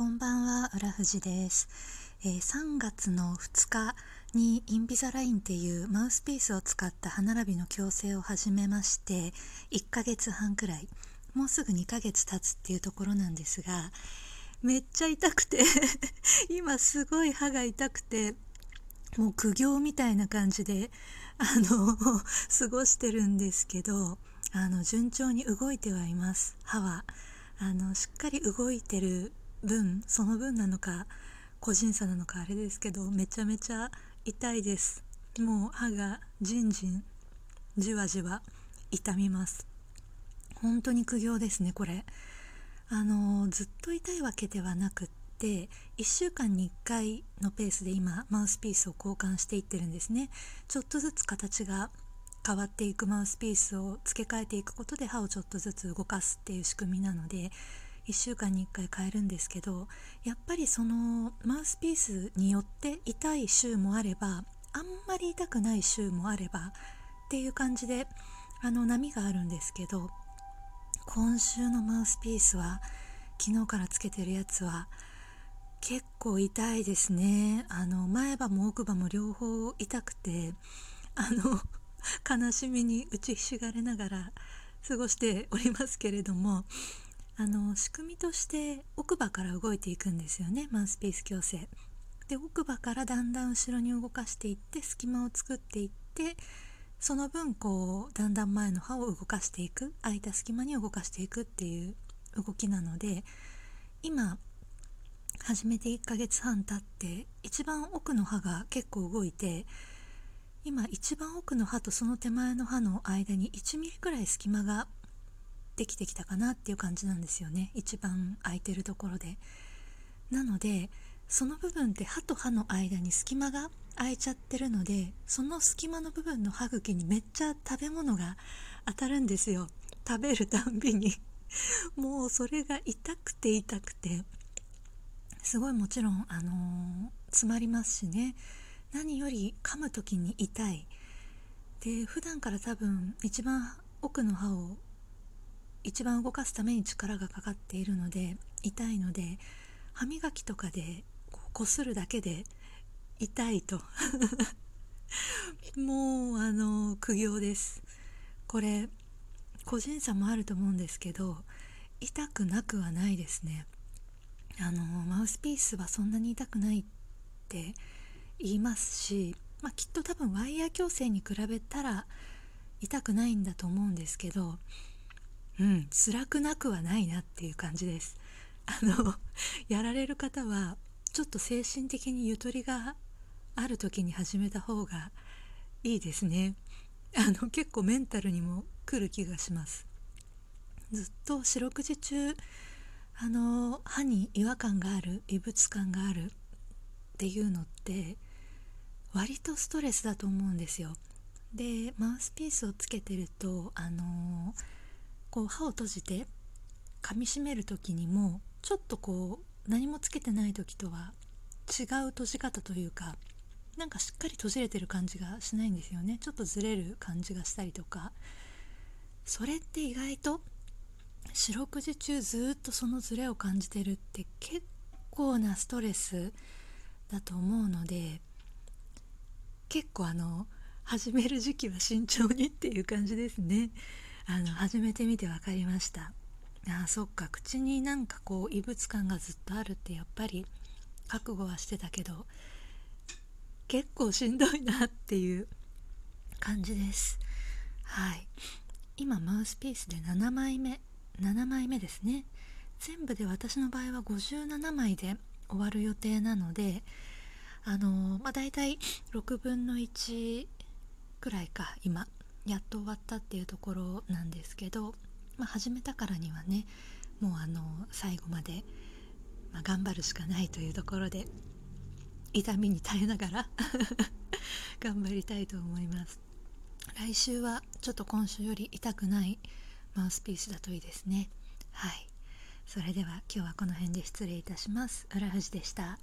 こんばんは、浦藤です、えー、3月の2日にインビザラインっていうマウスピースを使った歯並びの矯正を始めまして1ヶ月半くらいもうすぐ2ヶ月経つっていうところなんですがめっちゃ痛くて 今すごい歯が痛くてもう苦行みたいな感じであの 過ごしてるんですけどあの順調に動いてはいます。歯はあのしっかり動いてる分その分なのか個人差なのかあれですけどめちゃめちゃ痛いです。もう歯がじんじんじわじわ痛みます。本当に苦行ですねこれ。あのずっと痛いわけではなくって1週間に1回のペースで今マウスピースを交換していってるんですね。ちょっとずつ形が変わっていくマウスピースを付け替えていくことで歯をちょっとずつ動かすっていう仕組みなので1週間に1回変えるんですけどやっぱりそのマウスピースによって痛い週もあればあんまり痛くない週もあればっていう感じであの波があるんですけど今週のマウスピースは昨日からつけてるやつは結構痛いですね。あの前歯も奥歯も両方痛くてあの悲しみに打ちひしがれながら過ごしておりますけれどもあの仕組みとして奥歯から動いていくんですよねマウスピース矯正。で奥歯からだんだん後ろに動かしていって隙間を作っていってその分こうだんだん前の歯を動かしていく空いた隙間に動かしていくっていう動きなので今始めて1ヶ月半経って一番奥の歯が結構動いて今一番奥の歯とその手前の歯の間に1ミリくらい隙間ができてきたかなっていう感じなんですよね。一番空いてるところで。なのでその部分って歯と歯の間に隙間が空いちゃってるのでその隙間の部分の歯茎にめっちゃ食べ物が当たるんですよ。食べるたんびに。もうそれが痛くて痛くて。すごいもちろんあのー、詰まりますしね。何より噛む時に痛い。で普段から多分一番奥の歯を一番動かすために力がかかっているので痛いので歯磨きとかでこするだけで痛いと。もうあの苦行です。これ個人差もあると思うんですけど痛くなくはないですね。あのマウスピースはそんなに痛くないって言いますし、まあ、きっと多分ワイヤー矯正に比べたら痛くないんだと思うんですけどうん。辛くなくはないなっていう感じです。あの やられる方はちょっと精神的にゆとりがある時に始めた方がいいですね。あの結構メンタルにも来る気がします。ずっと四六時中あの歯に違和感がある異物感があるっていうのって割とストレスだと思うんですよ。でマウスピースをつけてるとあのこう歯を閉じて噛みしめる時にもちょっとこう何もつけてない時とは違う閉じ方というかなんかしっかり閉じれてる感じがしないんですよねちょっとずれる感じがしたりとかそれって意外と四六時中ずっとそのズレを感じてるって結構なストレスだと思うので結構あの始める時期は慎重にっていう感じですね。あの始めてみて分かりました。あそっか。口になんかこう異物感がずっとあるってやっぱり覚悟はしてたけど結構しんどいなっていう感じです。はい。今マウスピースで7枚目。7枚目ですね。全部で私の場合は57枚で終わる予定なのであのまあ大体6分の1くらいか今。やっと終わったっていうところなんですけど、まあ、始めたからにはねもうあの最後まで、まあ、頑張るしかないというところで痛みに耐えながら 頑張りたいと思います。来週はちょっと今週より痛くないマウスピースだといいですね。はい。それでは今日はこの辺で失礼いたします。浦藤でした。